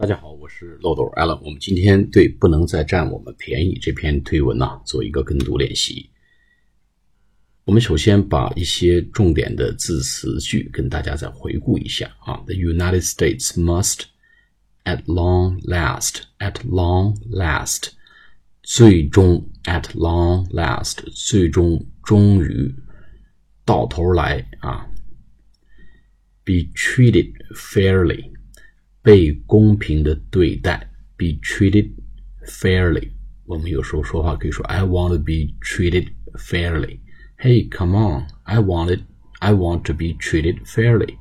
大家好，我是漏斗 Allen。我们今天对“不能再占我们便宜”这篇推文呢，做一个跟读练习。我们首先把一些重点的字词句跟大家再回顾一下啊。The United States must, at long last, at long last，最终 at long last，最终终于到头来啊，be treated fairly。被公平的对待，be treated fairly。我们有时候说话可以说 I want to be treated fairly。Hey, come on, I want it. I want to be treated fairly。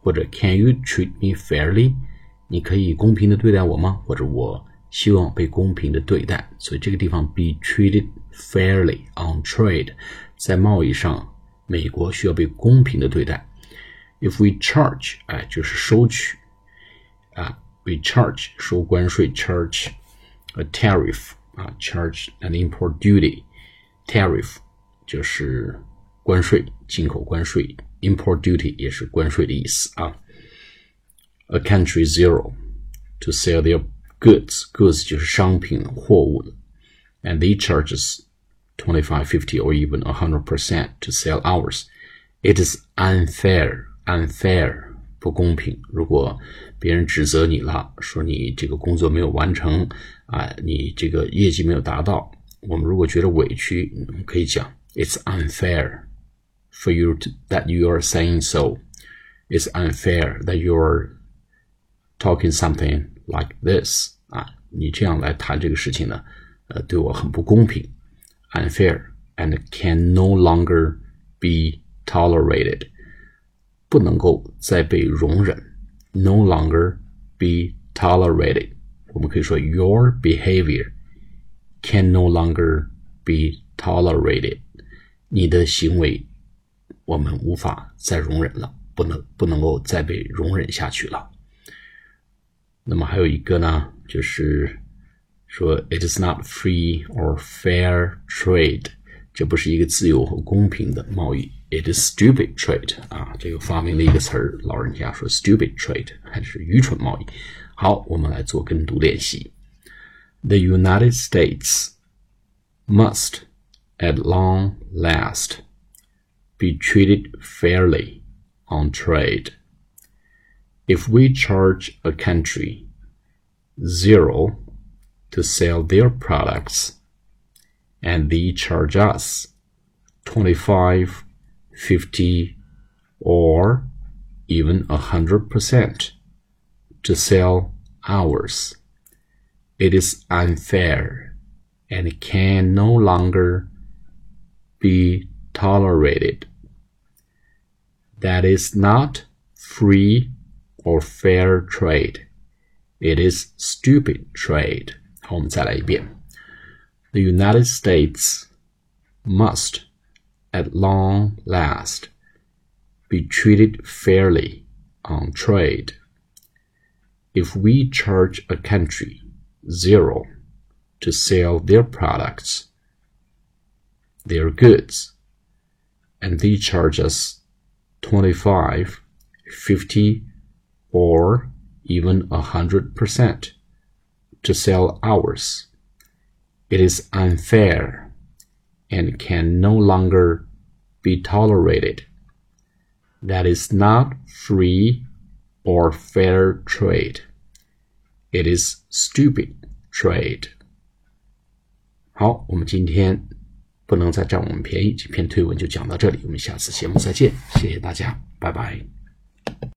或者 Can you treat me fairly？你可以公平的对待我吗？或者我希望被公平的对待。所以这个地方 be treated fairly on trade，在贸易上，美国需要被公平的对待。If we charge，哎，就是收取。 啊，we charge 收关税，charge a tariff 啊，charge an import duty，tariff 就是关税，进口关税，import duty 也是关税的意思啊。A country zero to sell their goods，goods 就是商品货物的，and they charges twenty five, fifty, or even a hundred percent to sell ours. It is unfair, unfair 不公平。如果别人指责你了，说你这个工作没有完成啊，你这个业绩没有达到，我们如果觉得委屈，我们可以讲，It's unfair for you to, that you are saying so. It's unfair that you are talking something like this. 啊，你这样来谈这个事情呢，呃，对我很不公平，unfair and can no longer be tolerated. 不能够再被容忍，no longer be tolerated。我们可以说，your behavior can no longer be tolerated。你的行为我们无法再容忍了，不能不能够再被容忍下去了。那么还有一个呢，就是说，it is not free or fair trade。这不是一个自由和公平的贸易。It is stupid trade 啊，这个发明了一个词儿，老人家说 stupid trade 还是愚蠢贸易。好，我们来做跟读练习。The United States must, at long last, be treated fairly on trade. If we charge a country zero to sell their products, and they charge us 25 50 or even a hundred percent to sell ours. It is unfair and can no longer be tolerated. That is not free or fair trade. It is stupid trade. 好，我们再来一遍。 The United States must at long last be treated fairly on trade. If we charge a country zero to sell their products, their goods, and they charge us 25, 50, or even a hundred percent to sell ours. It is unfair and can no longer be tolerated. That is not free or fair trade. It is stupid trade. 好，我们今天不能再占我们便宜，这篇推文就讲到这里，我们下次节目再见，谢谢大家，拜拜。